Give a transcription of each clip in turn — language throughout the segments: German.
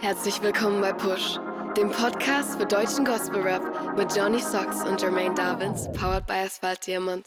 Herzlich willkommen bei Push, dem Podcast für deutschen Gospel Rap mit Johnny Socks und Jermaine Davins, powered by Asphalt Diamond.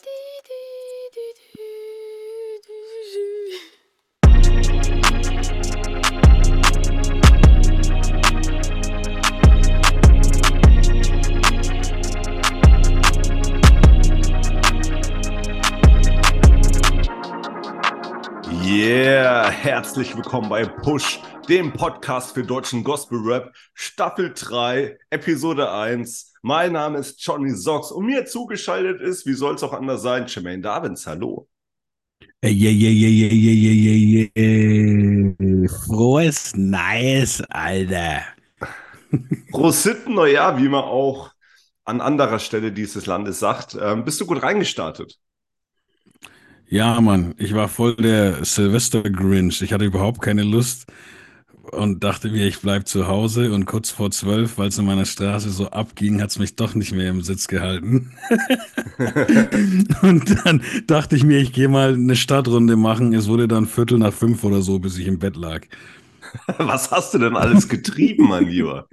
Yeah, herzlich willkommen bei Push, dem Podcast für deutschen Gospel Rap, Staffel 3, Episode 1. Mein Name ist Johnny Socks und mir zugeschaltet ist, wie soll es auch anders sein, Jermaine Davins. Hallo. Yeah, yeah, yeah, yeah, yeah, yeah. Frohes Nice, Alter. Frohes Sitten Neujahr, wie man auch an anderer Stelle dieses Landes sagt. Ähm, bist du gut reingestartet? Ja, Mann, ich war voll der Silvester-Grinch. Ich hatte überhaupt keine Lust und dachte mir, ich bleib zu Hause. Und kurz vor zwölf, weil es in meiner Straße so abging, hat's mich doch nicht mehr im Sitz gehalten. und dann dachte ich mir, ich gehe mal eine Stadtrunde machen. Es wurde dann Viertel nach fünf oder so, bis ich im Bett lag. Was hast du denn alles getrieben, mein Lieber?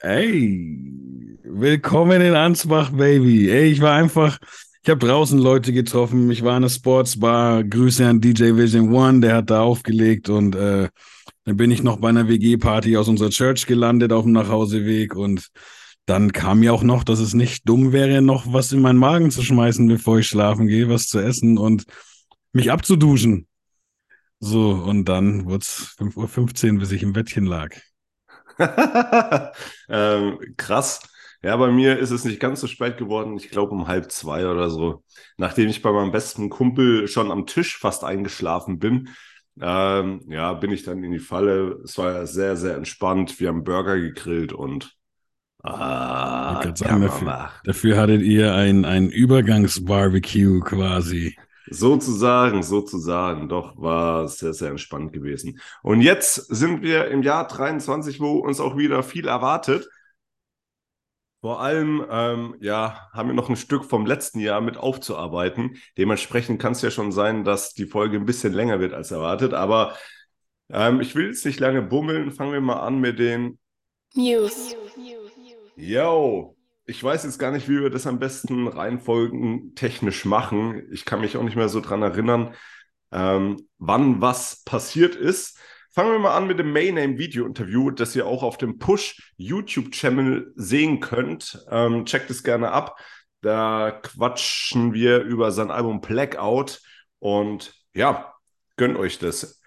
Ey, willkommen in Ansbach, Baby. Ey, ich war einfach, ich habe draußen Leute getroffen. Ich war in einer Sportsbar. Grüße an DJ Vision One, der hat da aufgelegt und äh, dann bin ich noch bei einer WG-Party aus unserer Church gelandet auf dem Nachhauseweg und dann kam mir auch noch, dass es nicht dumm wäre, noch was in meinen Magen zu schmeißen, bevor ich schlafen gehe, was zu essen und mich abzuduschen. So, und dann wurde es 5.15 Uhr, bis ich im Bettchen lag. ähm, krass. Ja, bei mir ist es nicht ganz so spät geworden. Ich glaube um halb zwei oder so. Nachdem ich bei meinem besten Kumpel schon am Tisch fast eingeschlafen bin, ähm, ja, bin ich dann in die Falle. Es war sehr, sehr entspannt. Wir haben Burger gegrillt und ah, sagen, dafür, dafür, hattet ihr ein, ein Übergangsbarbecue quasi. Sozusagen, sozusagen. Doch, war sehr, sehr entspannt gewesen. Und jetzt sind wir im Jahr 23, wo uns auch wieder viel erwartet. Vor allem, ähm, ja, haben wir noch ein Stück vom letzten Jahr mit aufzuarbeiten. Dementsprechend kann es ja schon sein, dass die Folge ein bisschen länger wird als erwartet. Aber ähm, ich will jetzt nicht lange bummeln. Fangen wir mal an mit den News. Yo, ich weiß jetzt gar nicht, wie wir das am besten Reihenfolgen technisch machen. Ich kann mich auch nicht mehr so dran erinnern, ähm, wann was passiert ist. Fangen wir mal an mit dem Mayname-Video-Interview, das ihr auch auf dem Push YouTube-Channel sehen könnt. Ähm, checkt es gerne ab. Da quatschen wir über sein Album Blackout und ja, gönnt euch das.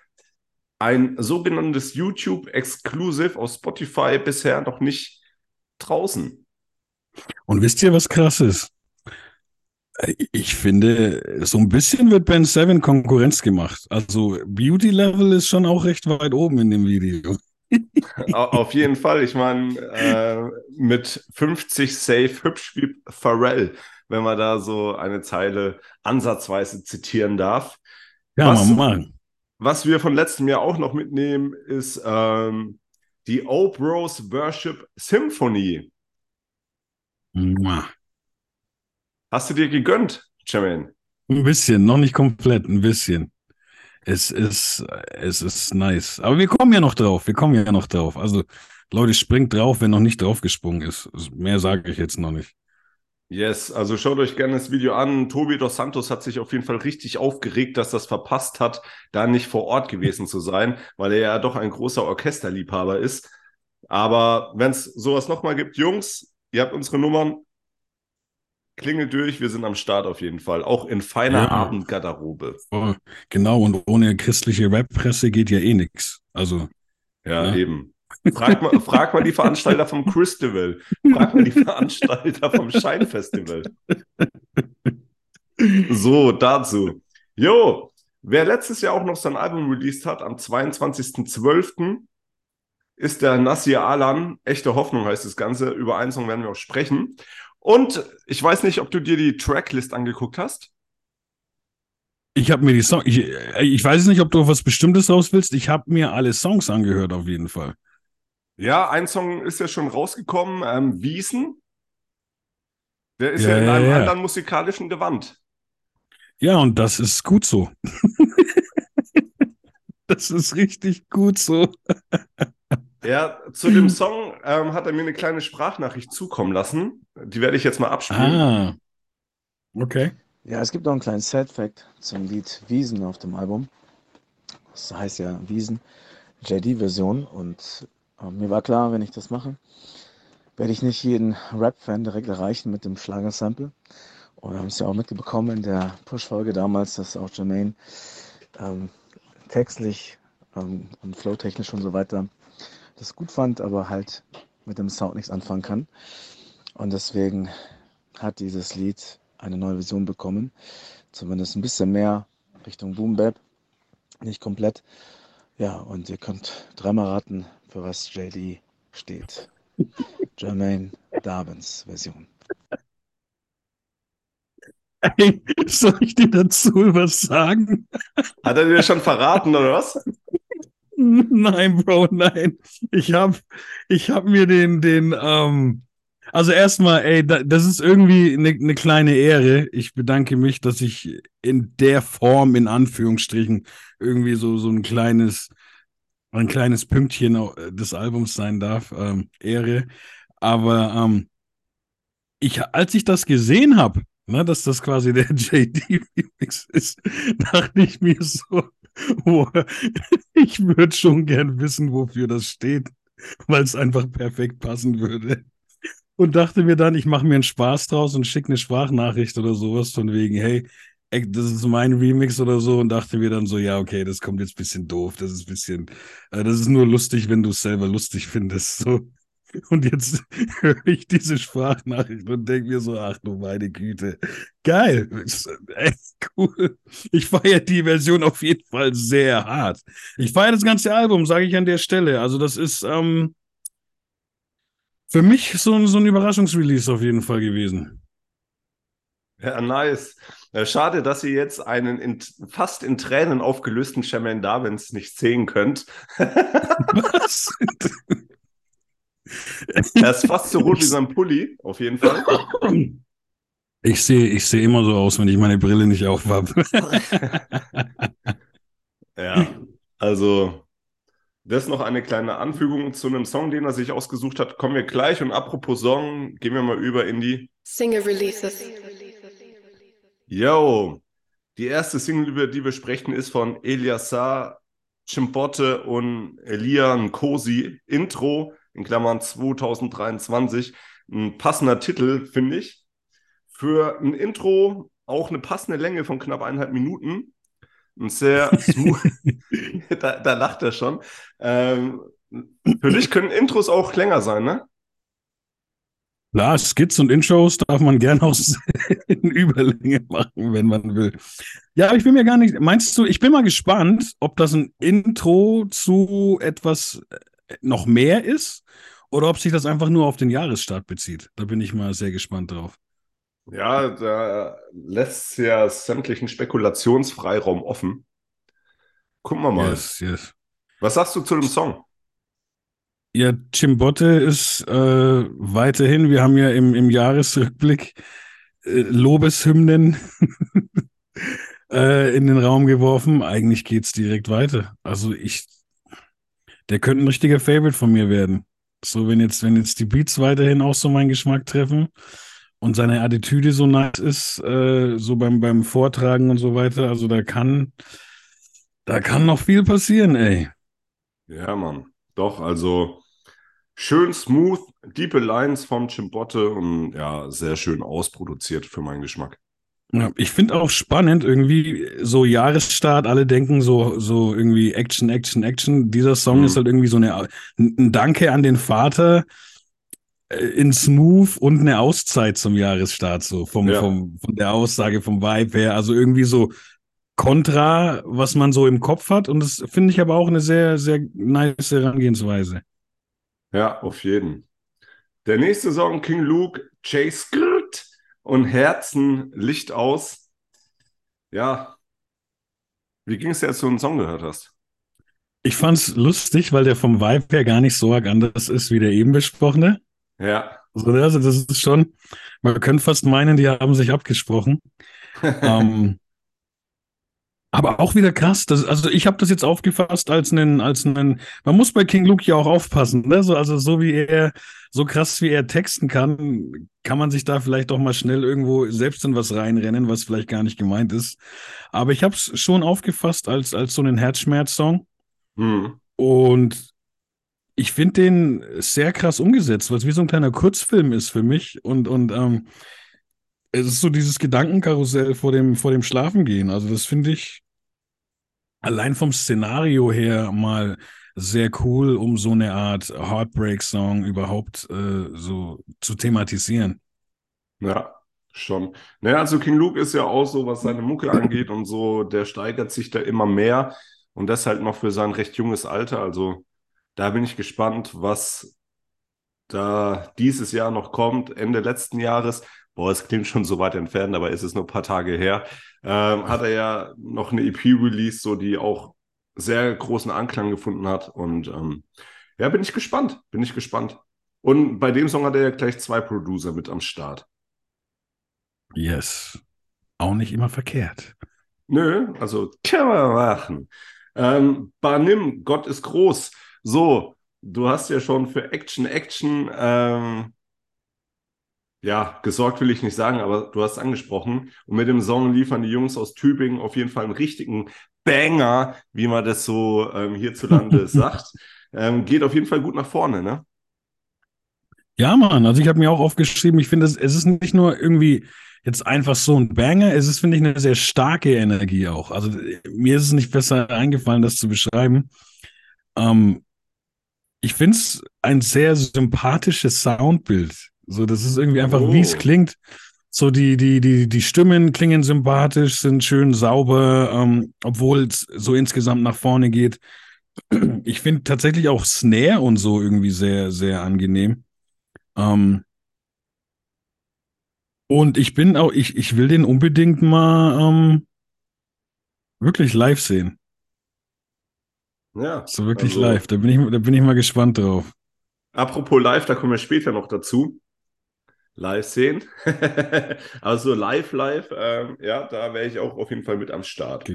Ein sogenanntes YouTube-Exclusive auf Spotify bisher noch nicht draußen. Und wisst ihr, was krass ist? Ich finde, so ein bisschen wird Ben Seven Konkurrenz gemacht. Also Beauty Level ist schon auch recht weit oben in dem Video. Auf jeden Fall. Ich meine, äh, mit 50 Safe hübsch wie Pharrell, wenn man da so eine Zeile ansatzweise zitieren darf. Ja, was, mal. Was wir von letztem Jahr auch noch mitnehmen, ist ähm, die Oprose Worship Symphony. Mua. Hast du dir gegönnt, Jermaine? Ein bisschen, noch nicht komplett, ein bisschen. Es ist, es ist nice. Aber wir kommen ja noch drauf. Wir kommen ja noch drauf. Also, Leute, springt drauf, wenn noch nicht draufgesprungen ist. Mehr sage ich jetzt noch nicht. Yes, also schaut euch gerne das Video an. Tobi dos Santos hat sich auf jeden Fall richtig aufgeregt, dass das verpasst hat, da nicht vor Ort gewesen zu sein, weil er ja doch ein großer Orchesterliebhaber ist. Aber wenn es sowas nochmal gibt, Jungs, ihr habt unsere Nummern, klingelt durch, wir sind am Start auf jeden Fall. Auch in feiner ja. Abendgarderobe. Oh, genau, und ohne christliche Rap-Presse geht ja eh nichts. Also. Ja, ja, eben. Frag mal, frag mal die Veranstalter vom Christival. Frag mal die Veranstalter vom Scheinfestival. So, dazu. Jo, wer letztes Jahr auch noch sein Album released hat, am 22.12., ist der Nasir Alan. Echte Hoffnung heißt das Ganze. Über einen Song werden wir auch sprechen. Und ich weiß nicht, ob du dir die Tracklist angeguckt hast. Ich habe mir die Songs, ich, ich weiß nicht, ob du auf was Bestimmtes raus willst. Ich habe mir alle Songs angehört, auf jeden Fall. Ja, ein Song ist ja schon rausgekommen, ähm, Wiesen. Der ist ja, ja in einem ja. anderen musikalischen Gewand. Ja, und das ist gut so. das ist richtig gut so. Ja, zu dem Song ähm, hat er mir eine kleine Sprachnachricht zukommen lassen. Die werde ich jetzt mal abspielen. Ah, okay. Ja, es gibt noch einen kleinen Sad-Fact zum Lied Wiesen auf dem Album. Das heißt ja Wiesen, JD-Version. Und äh, mir war klar, wenn ich das mache, werde ich nicht jeden Rap-Fan direkt erreichen mit dem Schlagersample. Und wir haben es ja auch mitbekommen in der Push-Folge damals, dass auch Jermaine ähm, textlich ähm, und flowtechnisch und so weiter das gut fand, aber halt mit dem Sound nichts anfangen kann. Und deswegen hat dieses Lied eine neue Version bekommen. Zumindest ein bisschen mehr Richtung Boom Bap. Nicht komplett. Ja, und ihr könnt dreimal raten, für was JD steht. Jermaine Darwins Version. Hey, soll ich dir dazu was sagen? Hat er dir schon verraten, oder was? Nein, Bro, nein. Ich hab, ich hab mir den, den, ähm, also erstmal, ey, da, das ist irgendwie eine ne kleine Ehre. Ich bedanke mich, dass ich in der Form, in Anführungsstrichen, irgendwie so, so ein kleines, ein kleines Pünktchen des Albums sein darf. Ähm, Ehre. Aber ähm, ich, als ich das gesehen habe, ne, dass das quasi der JD-Remix ist, dachte ich mir so, ich würde schon gern wissen, wofür das steht, weil es einfach perfekt passen würde. Und dachte mir dann, ich mache mir einen Spaß draus und schicke eine Sprachnachricht oder sowas von wegen, hey, das ist mein Remix oder so und dachte mir dann so, ja, okay, das kommt jetzt ein bisschen doof, das ist ein bisschen, äh, das ist nur lustig, wenn du es selber lustig findest. So. Und jetzt höre ich diese Sprachnachricht und denke mir so, ach du meine Güte. Geil. Echt cool. Ich feiere die Version auf jeden Fall sehr hart. Ich feiere das ganze Album, sage ich an der Stelle. Also das ist ähm, für mich so, so ein Überraschungsrelease auf jeden Fall gewesen. Ja, nice. Schade, dass ihr jetzt einen in, fast in Tränen aufgelösten Shaman Darwins nicht sehen könnt. Was? Er ist fast so rot wie sein Pulli, auf jeden Fall. Ich sehe ich seh immer so aus, wenn ich meine Brille nicht auf habe. ja, also das ist noch eine kleine Anfügung zu einem Song, den er sich ausgesucht hat. Kommen wir gleich. Und apropos Song, gehen wir mal über in die Single Releases. Yo, die erste Single, über die wir sprechen, ist von Eliasar Chimbote und Elian Kosi. Intro in Klammern 2023. Ein passender Titel, finde ich. Für ein Intro auch eine passende Länge von knapp eineinhalb Minuten. Ein sehr smooth. da, da, lacht er schon. Ähm, für dich können Intros auch länger sein, ne? Klar, Skits und Intros darf man gerne auch in Überlänge machen, wenn man will. Ja, ich bin mir gar nicht. Meinst du, ich bin mal gespannt, ob das ein Intro zu etwas noch mehr ist oder ob sich das einfach nur auf den Jahresstart bezieht. Da bin ich mal sehr gespannt drauf. Ja, da lässt ja sämtlichen Spekulationsfreiraum offen. Gucken wir mal. Yes, yes. Was sagst du zu dem Song? Ja, Chimbote ist äh, weiterhin, wir haben ja im, im Jahresrückblick äh, Lobeshymnen äh, in den Raum geworfen. Eigentlich geht es direkt weiter. Also ich der könnte ein richtiger Favorite von mir werden. So, wenn jetzt, wenn jetzt die Beats weiterhin auch so meinen Geschmack treffen und seine Attitüde so nice ist, äh, so beim, beim Vortragen und so weiter, also da kann, da kann noch viel passieren, ey. Ja, Mann. Doch, also schön smooth, diepe Lines vom Chimbotte und ja, sehr schön ausproduziert für meinen Geschmack. Ja, ich finde auch spannend, irgendwie so Jahresstart, alle denken so, so irgendwie Action, Action, Action. Dieser Song mhm. ist halt irgendwie so eine, ein Danke an den Vater äh, in Smooth und eine Auszeit zum Jahresstart, so vom, ja. vom, von der Aussage, vom Vibe her. Also irgendwie so kontra, was man so im Kopf hat. Und das finde ich aber auch eine sehr, sehr nice Herangehensweise. Ja, auf jeden. Der nächste Song, King Luke, Chase Skirt und Herzen, Licht aus. Ja. Wie ging es dir, als du einen Song gehört hast? Ich fand es lustig, weil der vom Vibe her gar nicht so arg anders ist wie der eben besprochene. Ja. Also, also das ist schon, man könnte fast meinen, die haben sich abgesprochen. ähm, Aber auch wieder krass. Das, also ich habe das jetzt aufgefasst als einen, als einen. Man muss bei King Luke ja auch aufpassen. Ne? So, also so wie er, so krass wie er texten kann, kann man sich da vielleicht auch mal schnell irgendwo selbst in was reinrennen, was vielleicht gar nicht gemeint ist. Aber ich habe es schon aufgefasst als als so einen Herzschmerz-Song. Hm. Und ich finde den sehr krass umgesetzt, weil es wie so ein kleiner Kurzfilm ist für mich. Und und ähm, es ist so dieses Gedankenkarussell vor dem vor dem Schlafengehen. Also das finde ich allein vom Szenario her mal sehr cool, um so eine Art Heartbreak-Song überhaupt äh, so zu thematisieren. Ja, schon. Naja, also King Luke ist ja auch so, was seine Mucke angeht und so, der steigert sich da immer mehr und das halt noch für sein recht junges Alter. Also da bin ich gespannt, was da dieses Jahr noch kommt, Ende letzten Jahres. Boah, es klingt schon so weit entfernt, aber ist es nur ein paar Tage her ähm, hat er ja noch eine EP released, so die auch sehr großen Anklang gefunden hat. Und ähm, ja, bin ich gespannt, bin ich gespannt. Und bei dem Song hat er ja gleich zwei Producer mit am Start. Yes. Auch nicht immer verkehrt. Nö, also kann man machen. Ähm, Banim, Gott ist groß. So, du hast ja schon für Action, Action ähm, ja, gesorgt will ich nicht sagen, aber du hast angesprochen. Und mit dem Song liefern die Jungs aus Tübingen auf jeden Fall einen richtigen Banger, wie man das so ähm, hierzulande sagt. Ähm, geht auf jeden Fall gut nach vorne, ne? Ja, Mann, also ich habe mir auch aufgeschrieben, ich finde, es, es ist nicht nur irgendwie jetzt einfach so ein Banger, es ist, finde ich, eine sehr starke Energie auch. Also mir ist es nicht besser eingefallen, das zu beschreiben. Ähm, ich finde es ein sehr sympathisches Soundbild. So, das ist irgendwie einfach, oh. wie es klingt. So, die, die, die, die Stimmen klingen sympathisch, sind schön sauber, ähm, obwohl es so insgesamt nach vorne geht. Ich finde tatsächlich auch Snare und so irgendwie sehr, sehr angenehm. Ähm, und ich bin auch, ich, ich will den unbedingt mal ähm, wirklich live sehen. Ja. So wirklich also, live. Da bin ich, da bin ich mal gespannt drauf. Apropos live, da kommen wir später noch dazu live sehen. also live, live, ähm, ja, da wäre ich auch auf jeden Fall mit am Start.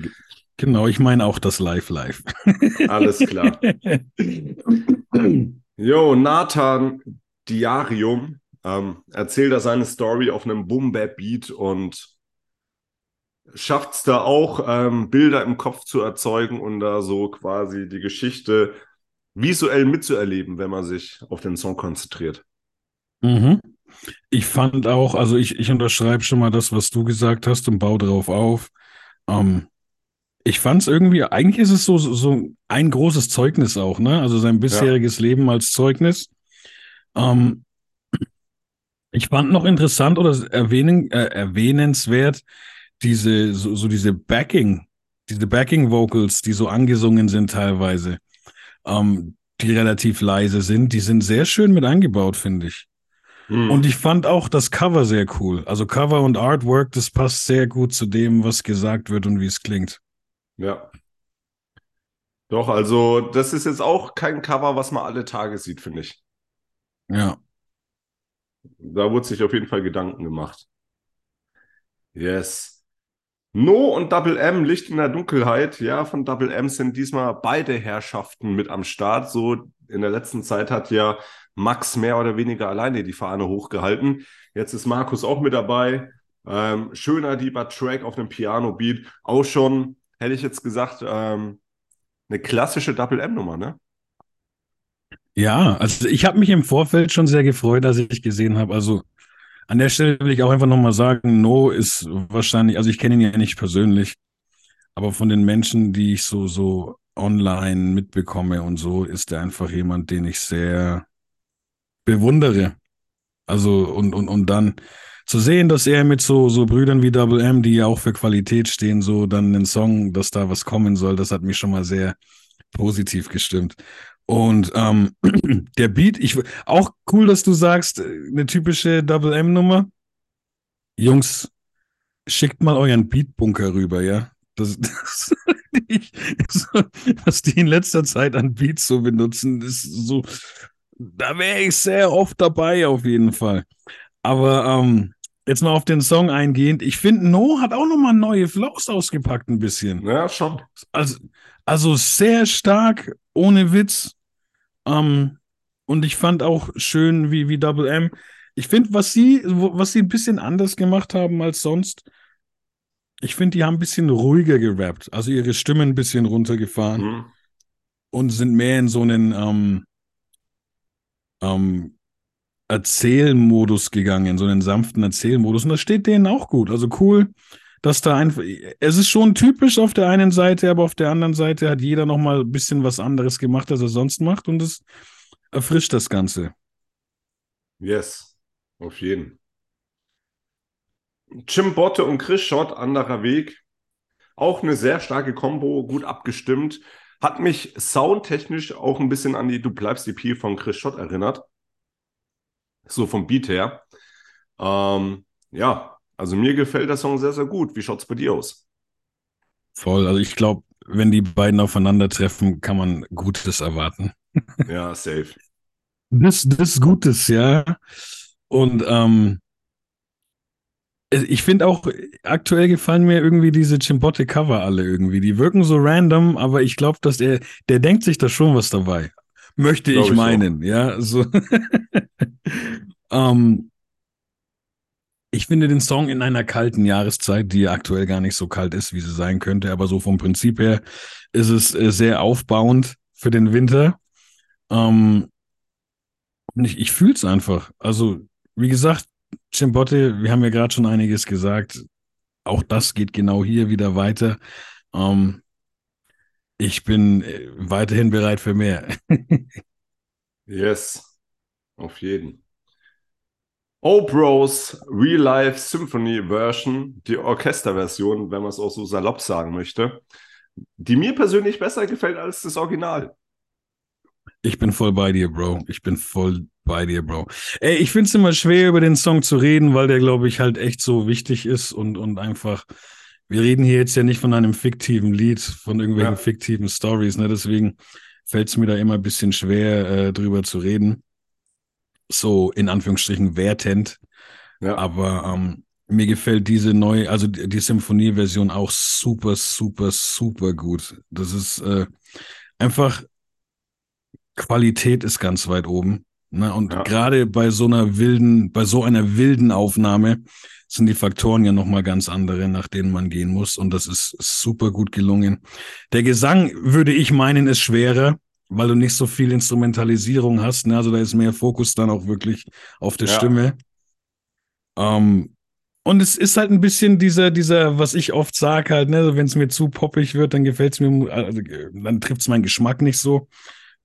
Genau, ich meine auch das Live, Live. Alles klar. Jo, Nathan Diarium ähm, erzählt da seine Story auf einem Boom-Bap-Beat und schafft es da auch, ähm, Bilder im Kopf zu erzeugen und da so quasi die Geschichte visuell mitzuerleben, wenn man sich auf den Song konzentriert. Mhm. Ich fand auch, also ich, ich unterschreibe schon mal das, was du gesagt hast und baue darauf auf. Ähm, ich fand es irgendwie, eigentlich ist es so, so ein großes Zeugnis auch, ne? Also sein bisheriges ja. Leben als Zeugnis. Ähm, ich fand noch interessant oder erwähnen, äh, erwähnenswert diese, so, so diese Backing, diese Backing-Vocals, die so angesungen sind teilweise, ähm, die relativ leise sind, die sind sehr schön mit eingebaut, finde ich. Mhm. Und ich fand auch das Cover sehr cool. Also Cover und Artwork, das passt sehr gut zu dem, was gesagt wird und wie es klingt. Ja. Doch, also das ist jetzt auch kein Cover, was man alle Tage sieht, finde ich. Ja. Da wurde sich auf jeden Fall Gedanken gemacht. Yes. No und Double M, Licht in der Dunkelheit. Ja, von Double M sind diesmal beide Herrschaften mit am Start. So in der letzten Zeit hat ja Max mehr oder weniger alleine die Fahne hochgehalten. Jetzt ist Markus auch mit dabei. Ähm, schöner, lieber Track auf dem Piano-Beat. Auch schon, hätte ich jetzt gesagt, ähm, eine klassische Double-M-Nummer, ne? Ja, also ich habe mich im Vorfeld schon sehr gefreut, als ich gesehen habe. Also an der Stelle will ich auch einfach nochmal sagen, No ist wahrscheinlich, also ich kenne ihn ja nicht persönlich, aber von den Menschen, die ich so, so online mitbekomme und so, ist er einfach jemand, den ich sehr bewundere. Also, und, und, und dann zu sehen, dass er mit so, so Brüdern wie Double M, die ja auch für Qualität stehen, so dann einen Song, dass da was kommen soll, das hat mich schon mal sehr positiv gestimmt. Und ähm, der Beat, ich auch cool, dass du sagst, eine typische Double M-Nummer. Jungs, schickt mal euren Beatbunker rüber, ja. Das, das, was die in letzter Zeit an Beats so benutzen, ist so da wäre ich sehr oft dabei, auf jeden Fall. Aber ähm, jetzt mal auf den Song eingehend. Ich finde, No hat auch nochmal neue Flows ausgepackt, ein bisschen. Ja, schon. Also, also sehr stark, ohne Witz. Ähm, und ich fand auch schön, wie, wie Double M. Ich finde, was sie, was sie ein bisschen anders gemacht haben als sonst, ich finde, die haben ein bisschen ruhiger gerappt. Also ihre Stimmen ein bisschen runtergefahren Mhm. und sind mehr in so einen ähm, ähm, Erzählmodus gegangen, so einen sanften Erzählmodus. Und das steht denen auch gut. Also cool, dass da einfach. Es ist schon typisch auf der einen Seite, aber auf der anderen Seite hat jeder nochmal ein bisschen was anderes gemacht, als er sonst macht. Und es erfrischt das Ganze. Yes, auf jeden. Jim Botte und Chris Schott, anderer Weg. Auch eine sehr starke Kombo, gut abgestimmt. Hat mich soundtechnisch auch ein bisschen an die Du bleibst EP von Chris Schott erinnert. So vom Beat her. Ähm, ja, also mir gefällt der Song sehr, sehr gut. Wie schaut's bei dir aus? Voll. Also ich glaube, wenn die beiden aufeinandertreffen, kann man Gutes erwarten. Ja, safe. Das, das Gutes, ja. Und ähm, ich finde auch, aktuell gefallen mir irgendwie diese Chimbote-Cover alle irgendwie. Die wirken so random, aber ich glaube, dass er, der denkt sich da schon was dabei. Möchte ich ich meinen, ja. So. ähm, ich finde den Song in einer kalten Jahreszeit, die aktuell gar nicht so kalt ist, wie sie sein könnte, aber so vom Prinzip her ist es äh, sehr aufbauend für den Winter. Ähm, und ich, ich fühle es einfach. Also, wie gesagt, Chimbote, wir haben ja gerade schon einiges gesagt. Auch das geht genau hier wieder weiter. Ähm, ich bin äh, weiterhin bereit für mehr. Yes, auf jeden. Oh Bros Real Life Symphony Version, die Orchesterversion, wenn man es auch so salopp sagen möchte, die mir persönlich besser gefällt als das Original. Ich bin voll bei dir, Bro. Ich bin voll bei dir, Bro. Ey, ich finde es immer schwer, über den Song zu reden, weil der, glaube ich, halt echt so wichtig ist und, und einfach, wir reden hier jetzt ja nicht von einem fiktiven Lied, von irgendwelchen Ja. fiktiven Stories, ne? Deswegen fällt es mir da immer ein bisschen schwer, äh, drüber zu reden. So in Anführungsstrichen wertend. Ja, Aber ähm, mir gefällt diese neue, also die, die Symphonieversion auch super, super, super gut. Das ist äh, einfach Qualität ist ganz weit oben. Ne? Und Ja. gerade bei so einer wilden, bei so einer wilden Aufnahme sind die Faktoren ja nochmal ganz andere, nach denen man gehen muss. Und das ist super gut gelungen. Der Gesang, würde ich meinen, ist schwerer, weil du nicht so viel Instrumentalisierung hast. Ne? Also da ist mehr Fokus dann auch wirklich auf der Ja. Stimme. Ähm, und es ist halt ein bisschen dieser, dieser, was ich oft sage halt, ne, wenn es mir zu poppig wird, dann gefällt es mir, also, äh, dann trifft es meinen Geschmack nicht so.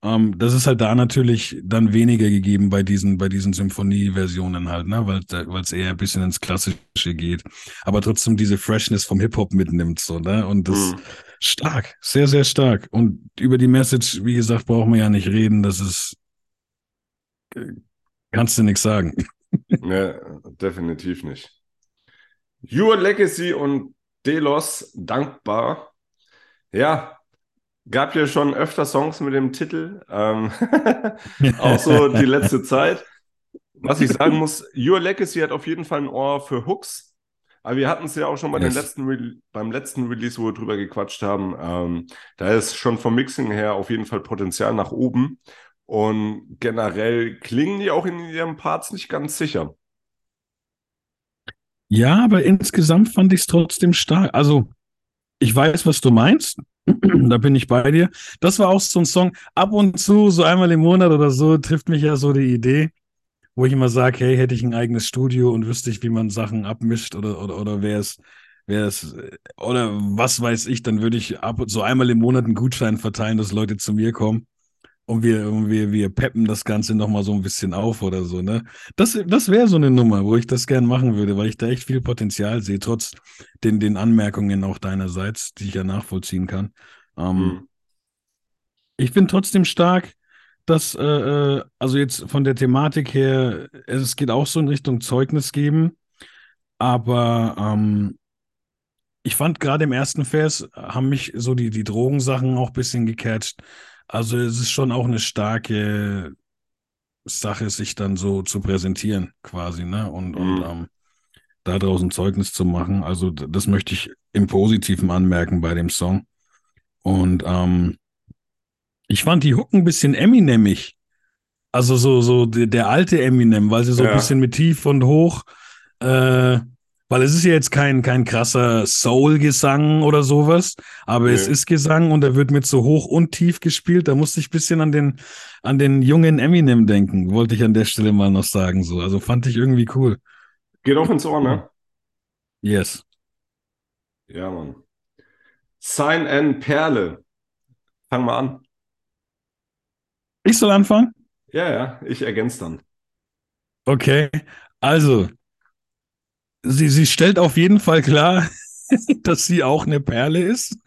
Ähm, das ist halt da natürlich dann weniger gegeben bei diesen, bei diesen Symphonie-Versionen halt, ne, weil es eher ein bisschen ins Klassische geht. Aber trotzdem diese Freshness vom Hip-Hop mitnimmt, so, ne, und das Mhm. stark, sehr, sehr stark. Und über die Message, wie gesagt, brauchen wir ja nicht reden, das ist, äh, kannst du nichts sagen. ja, definitiv nicht. Your Legacy und Delos dankbar. Ja, gab ja schon öfter Songs mit dem Titel. Ähm, auch so die letzte Zeit. Was ich sagen muss, Your Legacy hat auf jeden Fall ein Ohr für Hooks. Aber wir hatten es ja auch schon bei Yes. letzten Re beim letzten Release, wo wir drüber gequatscht haben. Ähm, da ist schon vom Mixing her auf jeden Fall Potenzial nach oben. Und generell klingen die auch in ihren Parts nicht ganz sicher. Ja, aber insgesamt fand ich es trotzdem stark. Also, ich weiß, was du meinst. da bin ich bei dir. Das war auch so ein Song. Ab und zu, so einmal im Monat oder so, trifft mich ja so die Idee, wo ich immer sage, hey, hätte ich ein eigenes Studio und wüsste ich, wie man Sachen abmischt oder, oder, oder wäre es, wäre es, oder was weiß ich, dann würde ich ab und so einmal im Monat einen Gutschein verteilen, dass Leute zu mir kommen. Und wir, und wir, wir peppen das Ganze nochmal so ein bisschen auf oder so, ne? Das, das wäre so eine Nummer, wo ich das gern machen würde, weil ich da echt viel Potenzial sehe, trotz den, den Anmerkungen auch deinerseits, die ich ja nachvollziehen kann. Ähm, Mhm. Ich bin trotzdem stark, dass, äh, äh, also jetzt von der Thematik her, es geht auch so in Richtung Zeugnis geben, aber ähm, ich fand gerade im ersten Vers haben mich so die, die Drogensachen auch ein bisschen gecatcht. Also es ist schon auch eine starke Sache, sich dann so zu präsentieren, quasi, ne? Und, und Mhm. ähm, da draußen Zeugnis zu machen. Also das möchte ich im Positiven anmerken bei dem Song. Und ähm, ich fand die Hook ein bisschen Eminemmig. Also so, so der, der alte Eminem, weil sie so Ja. ein bisschen mit tief und hoch, äh, weil es ist ja jetzt kein, kein krasser Soul-Gesang oder sowas, aber es Nee. ist Gesang und er wird mit so hoch und tief gespielt. Da musste ich ein bisschen an den, an den jungen Eminem denken, wollte ich an der Stelle mal noch sagen. So. Also fand ich irgendwie cool. Geht auch ins Ohr, ne? Yes. Ja, Mann. Sign N Perle. Fang mal an. Ich soll anfangen? Ja, ja, ich ergänze dann. Okay, also, sie, sie stellt auf jeden Fall klar, dass sie auch eine Perle ist.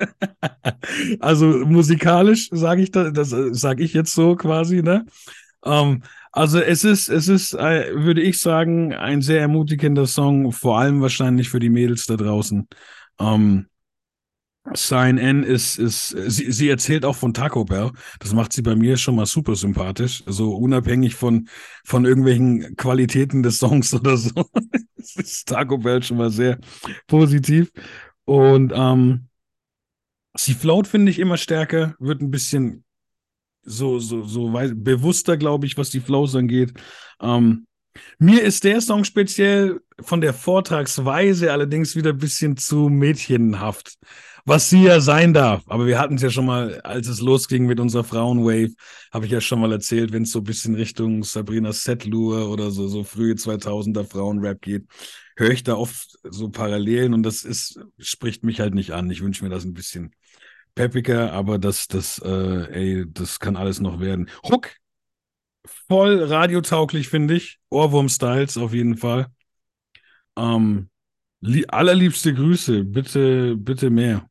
also musikalisch sage ich das, das sage ich jetzt so quasi, ne? Ähm, also es ist, es ist, äh, würde ich sagen, ein sehr ermutigender Song, vor allem wahrscheinlich für die Mädels da draußen. Ähm, Sign N ist, ist, sie, sie erzählt auch von Taco Bell. Das macht sie bei mir schon mal super sympathisch. So unabhängig von, von irgendwelchen Qualitäten des Songs oder so. ist Taco Bell schon mal sehr positiv. Und ähm, sie float, finde ich, immer stärker, wird ein bisschen so, so, so bewusster, glaube ich, was die Flows angeht. Ähm, mir ist der Song speziell von der Vortragsweise allerdings wieder ein bisschen zu mädchenhaft, was sie ja sein darf. Aber wir hatten es ja schon mal, als es losging mit unserer Frauenwave, habe ich ja schon mal erzählt, wenn es so ein bisschen Richtung Sabrina Setlur oder so, so frühe 2000er Frauenrap geht, höre ich da oft so Parallelen und das ist, spricht mich halt nicht an. Ich wünsche mir das ein bisschen peppiger, aber das, das, äh, ey, das kann alles noch werden. Hook, voll radiotauglich, finde ich. Ohrwurm-Styles auf jeden Fall. Ähm, li allerliebste Grüße, bitte, bitte mehr.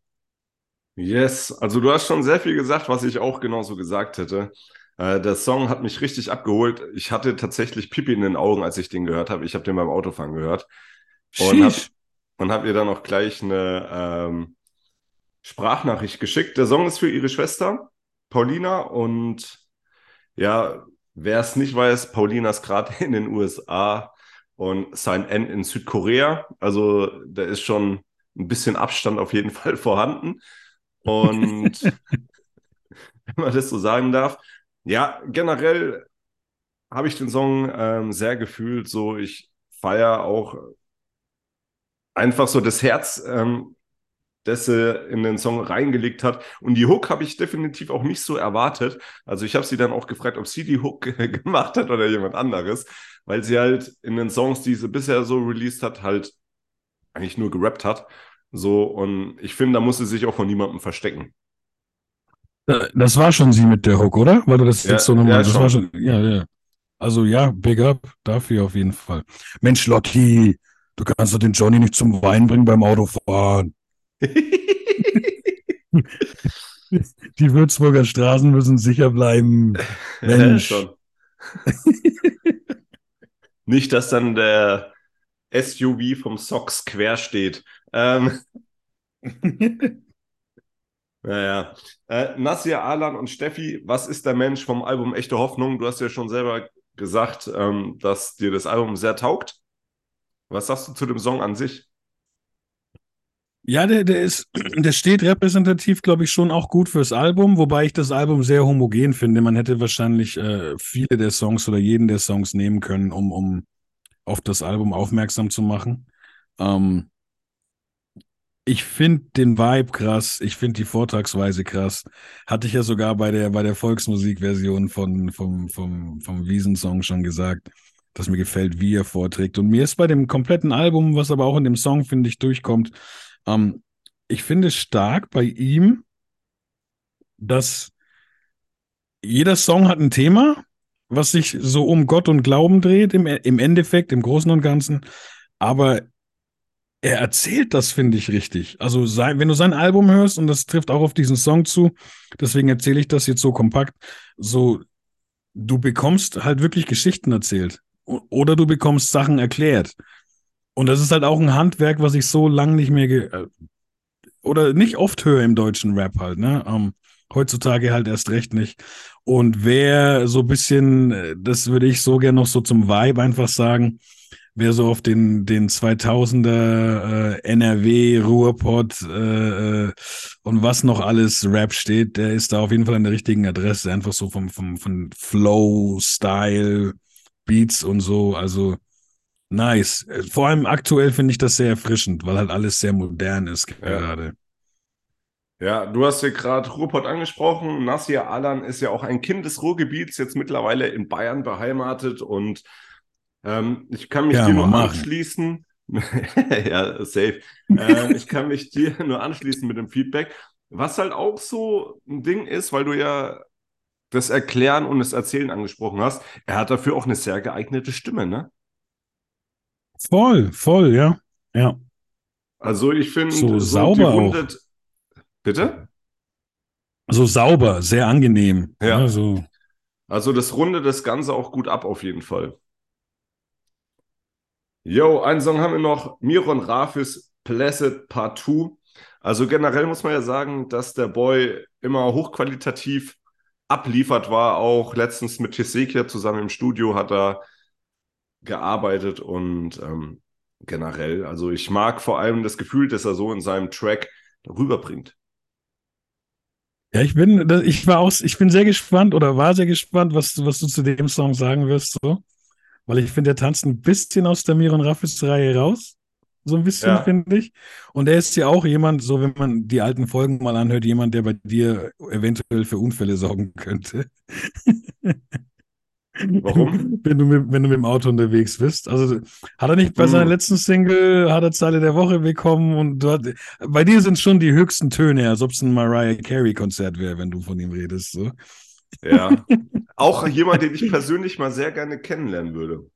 Yes, also du hast schon sehr viel gesagt, was ich auch genauso gesagt hätte. Äh, der Song hat mich richtig abgeholt. Ich hatte tatsächlich Pipi in den Augen, als ich den gehört habe. Ich habe den beim Autofahren gehört. Und hab, Sheesh. und hab ihr dann auch gleich eine ähm, Sprachnachricht geschickt. Der Song ist für ihre Schwester, Paulina. Und ja, wer es nicht weiß, Paulina ist gerade in den USA und sein N in Südkorea. Also da ist schon ein bisschen Abstand auf jeden Fall vorhanden. Und wenn man das so sagen darf, ja, generell habe ich den Song ähm, sehr gefühlt. So, ich feiere auch einfach so das Herz, ähm, das er in den Song reingelegt hat. Und die Hook habe ich definitiv auch nicht so erwartet. Also ich habe sie dann auch gefragt, ob sie die Hook gemacht hat oder jemand anderes, weil sie halt in den Songs, die sie bisher so released hat, halt eigentlich nur gerappt hat. So, und ich finde, da muss sie sich auch von niemandem verstecken. Äh, Das war schon sie mit der Hook, oder? Weil du das Ja, jetzt so nochmal, ja, das schon. war schon, ja, ja. Also ja, big up dafür auf jeden Fall. Mensch, Lotti, du kannst doch den Johnny nicht zum Wein bringen beim Autofahren. Die Würzburger Straßen müssen sicher bleiben. Mensch. Nicht, dass dann der SUV vom Socks quer steht. Ähm, naja. Äh, Nasir, Alan und Steffi, was ist der Mensch vom Album Echte Hoffnung? Du hast ja schon selber gesagt, ähm, dass dir das Album sehr taugt. Was sagst du zu dem Song an sich? Ja, der, der ist, der steht repräsentativ, glaube ich, schon auch gut fürs Album, wobei ich das Album sehr homogen finde. Man hätte wahrscheinlich äh, viele der Songs oder jeden der Songs nehmen können, um, um auf das Album aufmerksam zu machen. Ähm, ich finde den Vibe krass, ich finde die Vortragsweise krass. Hatte ich ja sogar bei der, bei der Volksmusikversion von, vom, vom, vom Wiesensong schon gesagt, dass mir gefällt, wie er vorträgt. Und mir ist bei dem kompletten Album, was aber auch in dem Song, finde ich, durchkommt, ähm, ich finde stark bei ihm, dass jeder Song hat ein Thema, was sich so um Gott und Glauben dreht, im, im Endeffekt, im Großen und Ganzen. Aber er erzählt das, finde ich, richtig. Also, sein, wenn du sein Album hörst, und das trifft auch auf diesen Song zu, deswegen erzähle ich das jetzt so kompakt, so, du bekommst halt wirklich Geschichten erzählt. Oder du bekommst Sachen erklärt. Und das ist halt auch ein Handwerk, was ich so lang nicht mehr äh, oder nicht oft höre im deutschen Rap halt, ne? Ähm, heutzutage halt erst recht nicht. Und wer so ein bisschen, äh, das würde ich so gerne noch so zum Vibe einfach sagen, wer so auf den, den 2000er äh, NRW, Ruhrpott äh, äh, und was noch alles Rap steht, der ist da auf jeden Fall an der richtigen Adresse. Einfach so vom, vom, vom Flow, Style, Beats und so. Also nice. Vor allem aktuell finde ich das sehr erfrischend, weil halt alles sehr modern ist Ja. gerade. Ja, du hast ja gerade Ruhrpott angesprochen. Nasir Alan ist ja auch ein Kind des Ruhrgebiets, jetzt mittlerweile in Bayern beheimatet und ähm, ich kann mich Ja, dir nur machen. anschließen. ja, safe. ähm, ich kann mich dir nur anschließen mit dem Feedback. Was halt auch so ein Ding ist, weil du ja das Erklären und das Erzählen angesprochen hast, er hat dafür auch eine sehr geeignete Stimme, ne? Voll, voll, ja. Ja. Also ich finde So die sauber auch. rundet- Bitte? So sauber, sehr angenehm. Ja. Ne, so. Also das rundet das Ganze auch gut ab auf jeden Fall. Yo, einen Song haben wir noch. Miron Rafis Placid Part 2. Also generell muss man ja sagen, dass der Boy immer hochqualitativ abliefert war. Auch letztens mit Tesekia zusammen im Studio hat er gearbeitet und ähm, generell, also ich mag vor allem das Gefühl, dass er so in seinem Track rüberbringt. Ja, ich bin, ich war auch, ich bin sehr gespannt oder war sehr gespannt, was, du- was du zu dem Song sagen wirst, so. Weil ich finde, der tanzt ein bisschen aus der Miron Raffis Reihe raus. So ein bisschen, Ja. finde ich. Und er ist ja auch jemand, so wenn man die alten Folgen mal anhört, jemand, der bei dir eventuell für Unfälle sorgen könnte. Warum? Wenn du, mit, wenn du mit dem Auto unterwegs bist. Also hat er nicht bei Hm. seiner letzten Single, hat er Zeile der Woche bekommen und du hat, bei dir sind schon die höchsten Töne, als ob es ein Mariah Carey Konzert wäre, wenn du von ihm redest. So. Ja. Auch jemand, den ich persönlich mal sehr gerne kennenlernen würde.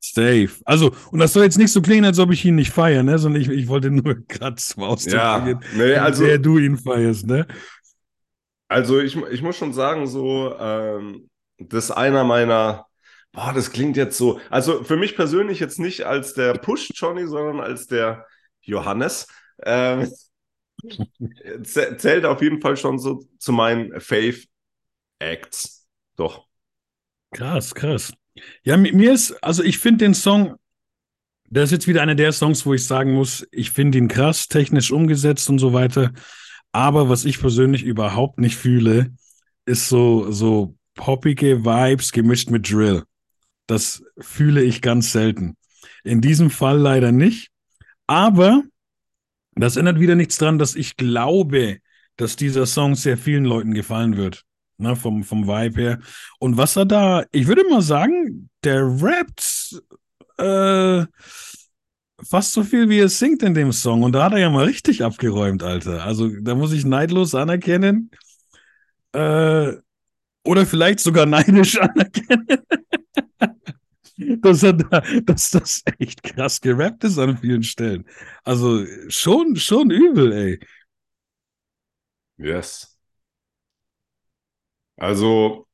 Safe. Also, und das soll jetzt nicht so klingen, als ob ich ihn nicht feiere, ne? Sondern ich, ich wollte nur gerade zum Ausdruck Ja, nee, also, sehr du ihn feierst, ne? also ich, ich muss schon sagen, so, ähm, das ist einer meiner, boah, das klingt jetzt so, also für mich persönlich jetzt nicht als der Push-Johnny, sondern als der Johannes. Ähm, zäh- zählt auf jeden Fall schon so zu meinen Fave-Acts. Doch. Krass, krass. Ja, mi- mir ist, also ich finde den Song, der ist jetzt wieder einer der Songs, wo ich sagen muss, ich finde ihn krass, technisch umgesetzt und so weiter. Aber was ich persönlich überhaupt nicht fühle, ist so, so poppige Vibes gemischt mit Drill. Das fühle ich ganz selten. In diesem Fall leider nicht. Aber das ändert wieder nichts dran, dass ich glaube, dass dieser Song sehr vielen Leuten gefallen wird. Ne, vom, vom Vibe her. Und was er da, ich würde mal sagen, der rappt äh, fast so viel, wie er singt in dem Song. Und da hat er ja mal richtig abgeräumt, Alter. Also da muss ich neidlos anerkennen. Äh, oder vielleicht sogar neidisch anerkennen. dass, er da, dass das echt krass gerappt ist an vielen Stellen. Also schon, schon übel, ey. Yes. Also,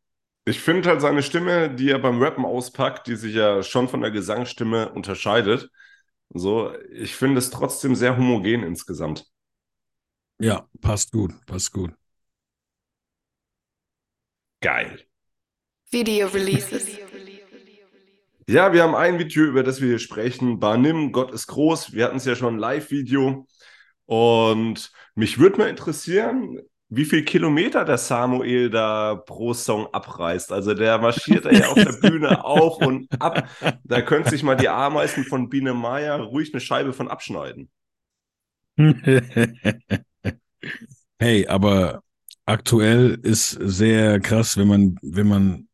ich finde halt seine Stimme, die er beim Rappen auspackt, die sich ja schon von der Gesangsstimme unterscheidet. So, ich finde es trotzdem sehr homogen insgesamt. Ja, passt gut, passt gut. Geil. Video Releases. Ja, wir haben ein Video, über das wir hier sprechen. Barnim, Gott ist groß. Wir hatten es ja schon ein Live-Video. Und mich würde mal interessieren, wie viel Kilometer der Samuel da pro Song abreißt. Also der marschiert ja auf der Bühne auf und ab. Da können sich mal die Ameisen von Biene Maya ruhig eine Scheibe von abschneiden. hey, aber aktuell ist sehr krass, wenn man, wenn man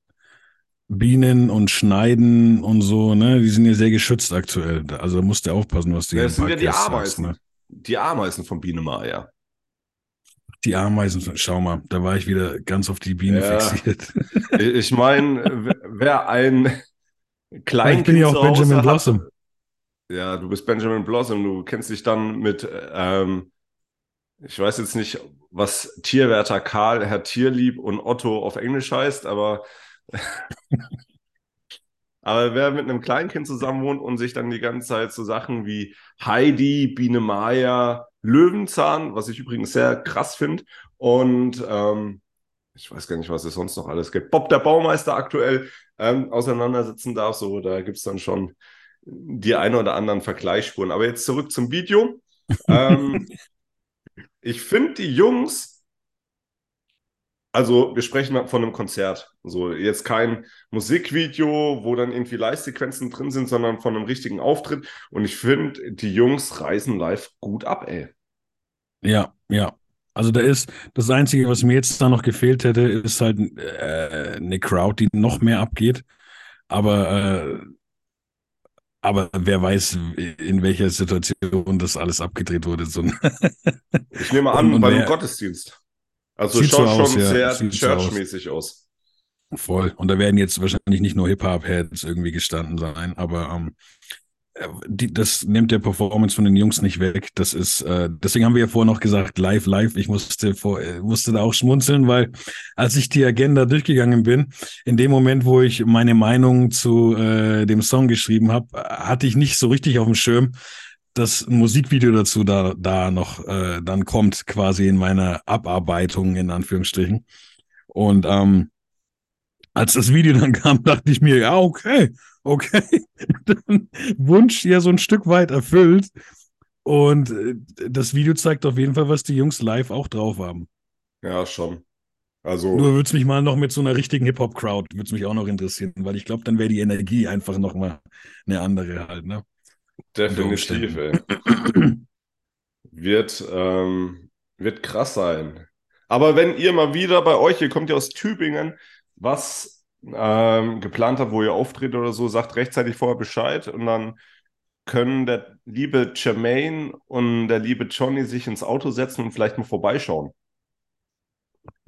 Bienen und Schneiden und so, ne, die sind ja sehr geschützt aktuell. Also musst du aufpassen, was du hier Das sind ja die Ameisen. sagst, ne? Die Ameisen von Biene Maya. Die Ameisen, schau mal, da war ich wieder ganz auf die Biene Ja. fixiert. Ich meine, wer ein Kleinkind Ich bin ja auch Benjamin hat- Blossom. Ja, du bist Benjamin Blossom. Du kennst dich dann mit, ähm, ich weiß jetzt nicht, was Tierwärter Karl, Herr Tierlieb und Otto auf Englisch heißt, aber, aber wer mit einem Kleinkind zusammen wohnt und sich dann die ganze Zeit so Sachen wie Heidi, Biene Maya, Löwenzahn, was ich übrigens sehr krass finde, und ähm, ich weiß gar nicht, was es sonst noch alles gibt. Bob der Baumeister aktuell ähm, auseinandersetzen darf, so da gibt es dann schon die eine oder anderen Vergleichsspuren. Aber jetzt zurück zum Video. ähm, ich finde die Jungs, also wir sprechen von einem Konzert. So jetzt kein Musikvideo, wo dann irgendwie Live-Sequenzen drin sind, sondern von einem richtigen Auftritt. Und ich finde, die Jungs reisen live gut ab, ey. Ja, ja. Also da ist das Einzige, was mir jetzt da noch gefehlt hätte, ist halt äh, eine Crowd, die noch mehr abgeht. Aber äh, aber wer weiß, in welcher Situation das alles abgedreht wurde. So. ich nehme an, und, bei einem Gottesdienst. Also sieht schaut so aus, schon ja. sehr so churchmäßig aus. Voll. Und da werden jetzt wahrscheinlich nicht nur Hip-Hop-Heads irgendwie gestanden sein, aber ähm, äh, die, das nimmt der Performance von den Jungs nicht weg. Das ist, äh, deswegen haben wir ja vorher noch gesagt, live, live. Ich musste vor, äh, musste da auch schmunzeln, weil als ich die Agenda durchgegangen bin, in dem Moment, wo ich meine Meinung zu äh, dem Song geschrieben habe, hatte ich nicht so richtig auf dem Schirm, dass ein Musikvideo dazu da, da noch äh, dann kommt, quasi in meiner Abarbeitung, in Anführungsstrichen. Und ähm, als das Video dann kam, dachte ich mir, ja, okay, okay. Dann Wunsch ja so ein Stück weit erfüllt. Und äh, das Video zeigt auf jeden Fall, was die Jungs live auch drauf haben. Ja, schon. Also, Nur würde es mich mal noch mit so einer richtigen Hip-Hop-Crowd, würde es mich auch noch interessieren, weil ich glaube, dann wäre die Energie einfach noch mal eine andere halt, ne? definitiv, ey. Wird, ähm, wird krass sein. Aber wenn ihr mal wieder bei euch, ihr kommt ja aus Tübingen, was ähm, geplant habt, wo ihr auftritt oder so, sagt rechtzeitig vorher Bescheid und dann können der liebe Jermaine und der liebe Johnny sich ins Auto setzen und vielleicht mal vorbeischauen.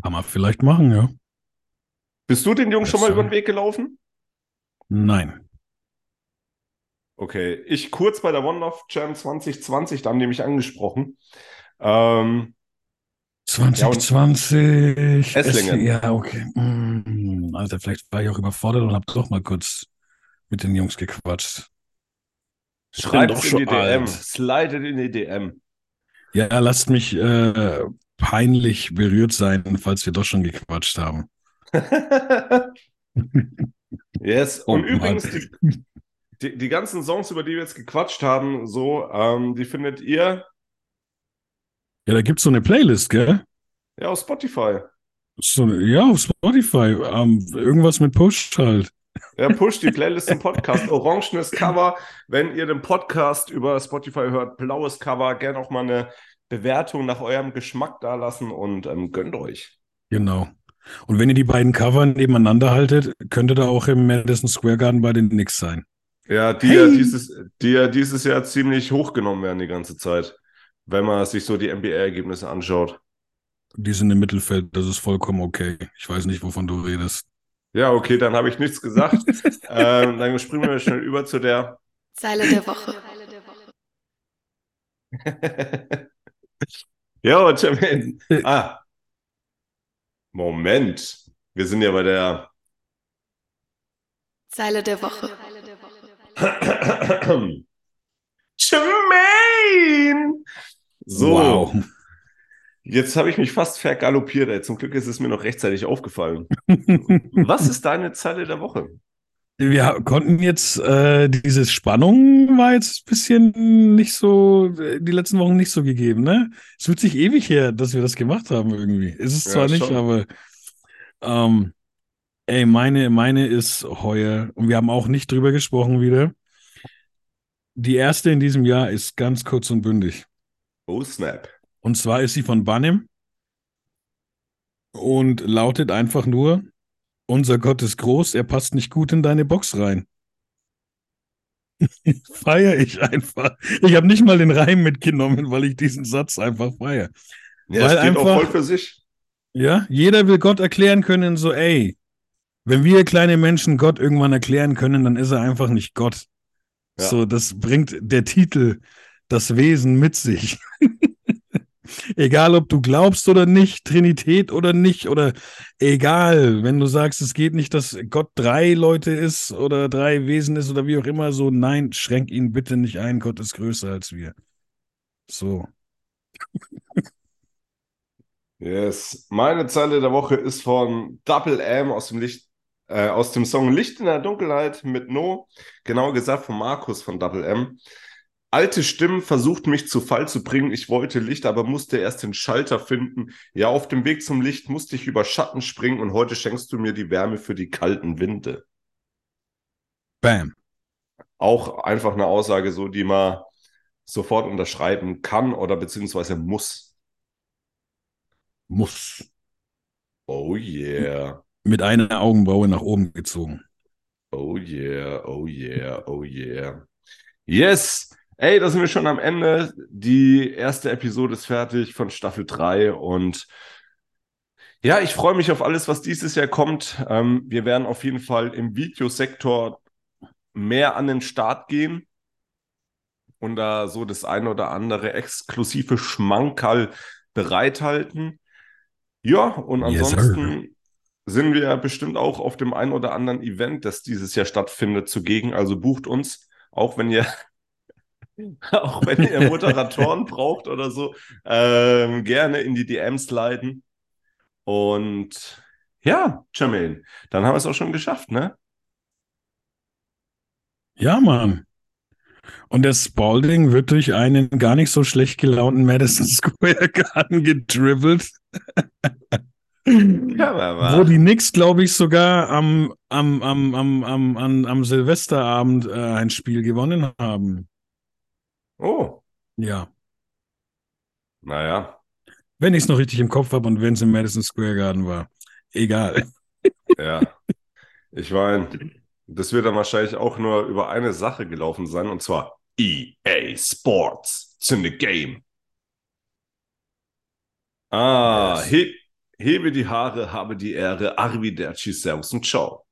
Kann man vielleicht machen, ja. Bist du den Jungs schon mal über den Weg gelaufen? Nein. Okay, ich kurz bei der One Love Jam 2020, da haben die mich angesprochen. Ähm, 2020. Esslingen. Ja, okay. Mm, Alter, vielleicht war ich auch überfordert und habe doch mal kurz mit den Jungs gequatscht. schreibt doch in die DM, alt. slidet in die DM. Ja, lasst mich äh, peinlich berührt sein, falls wir doch schon gequatscht haben. yes, Oh, und übrigens, die, die, die ganzen Songs, über die wir jetzt gequatscht haben, so, ähm, die findet ihr Ja, da gibt's so eine Playlist, gell? ja auf Spotify. So, ja, auf Spotify. Ähm, irgendwas mit Push halt. Ja, push die Playlist im Podcast. Orangenes Cover. Wenn ihr den Podcast über Spotify hört, blaues Cover. Gerne auch mal eine Bewertung nach eurem Geschmack da lassen und ähm, gönnt euch. Genau. Und wenn ihr die beiden Cover nebeneinander haltet, könnte da auch im Madison Square Garden bei den Knicks sein. Ja, die, ja dieses, die ja dieses Jahr ziemlich hochgenommen werden die ganze Zeit, wenn man sich so die NBA-Ergebnisse anschaut. Die sind im Mittelfeld, das ist vollkommen okay. Ich weiß nicht, wovon du redest. Ja, okay, dann habe ich nichts gesagt. ähm, dann springen wir schnell über zu der. Zeile der Woche. ja, Jermaine. Ah. Moment. Wir sind ja bei der. Zeile der Woche. Jermaine! So, Wow. jetzt habe ich mich fast vergaloppiert. Ey. Zum Glück ist es mir noch rechtzeitig aufgefallen. Was ist deine Zeile der Woche? Wir konnten jetzt, äh, diese Spannung war jetzt ein bisschen nicht so, die letzten Wochen nicht so gegeben, ne? Es fühlt sich ewig her, dass wir das gemacht haben irgendwie. Ist es Ja, zwar nicht, schon. aber ähm, ey, meine, meine ist heuer, und wir haben auch nicht drüber gesprochen wieder. Die erste in diesem Jahr ist ganz kurz und bündig. Oh, Snap. Und zwar ist sie von Bannem und lautet einfach nur, unser Gott ist groß, er passt nicht gut in deine Box rein. feier ich einfach. Ich habe nicht mal den Reim mitgenommen, weil ich diesen Satz einfach feier. Ja, Weil steht auch einfach- voll für sich. Ja, jeder will Gott erklären können, so, ey, wenn wir kleine Menschen Gott irgendwann erklären können, dann ist er einfach nicht Gott. Ja. So, das bringt der Titel, das Wesen mit sich. egal, ob du glaubst oder nicht, Trinität oder nicht, oder egal, wenn du sagst, es geht nicht, dass Gott drei Leute ist oder drei Wesen ist oder wie auch immer, so, nein, schränk ihn bitte nicht ein, Gott ist größer als wir. So. Yes. Meine Zeile der Woche ist von Double M aus dem Licht, äh, aus dem Song Licht in der Dunkelheit mit No, genauer gesagt von Markus von Double M. Alte Stimmen versucht mich zu Fall zu bringen. Ich wollte Licht, aber musste erst den Schalter finden. Ja, auf dem Weg zum Licht musste ich über Schatten springen und heute schenkst du mir die Wärme für die kalten Winde. Bam. Auch einfach eine Aussage, so die man sofort unterschreiben kann oder beziehungsweise muss. Muss. Oh yeah. Mit einer Augenbraue nach oben gezogen. Oh yeah, oh yeah, oh yeah. Yes! Ey, da sind wir schon am Ende. Die erste Episode ist fertig von Staffel 3 und ja, ich freue mich auf alles, was dieses Jahr kommt. Ähm, wir werden auf jeden Fall im Videosektor mehr an den Start gehen und da so das eine oder andere exklusive Schmankerl bereithalten. Ja, und Yes, ansonsten sind wir bestimmt auch auf dem ein oder anderen Event, das dieses Jahr stattfindet, zugegen. Also bucht uns, auch wenn ihr auch wenn ihr Moderatoren braucht oder so, ähm, gerne in die DMs leiten. Und ja, Jermaine, dann haben wir es auch schon geschafft, ne? Ja, Mann. Und der Spalding wird durch einen gar nicht so schlecht gelaunten Madison Square Garden gedribbelt. Ja, aber Wo die Knicks, glaube ich, sogar am, am, am, am, am, am, am Silvesterabend äh, ein Spiel gewonnen haben. Oh, Ja. naja, Wenn ich es noch richtig im Kopf habe und wenn es im Madison Square Garden war. Egal. ja. Ich meine, das wird dann wahrscheinlich auch nur über eine Sache gelaufen sein, und zwar EA Sports. It's in the game. Ah, Yes. he hebe die Haare, habe die Ehre, Arrivederci, Servus und Ciao.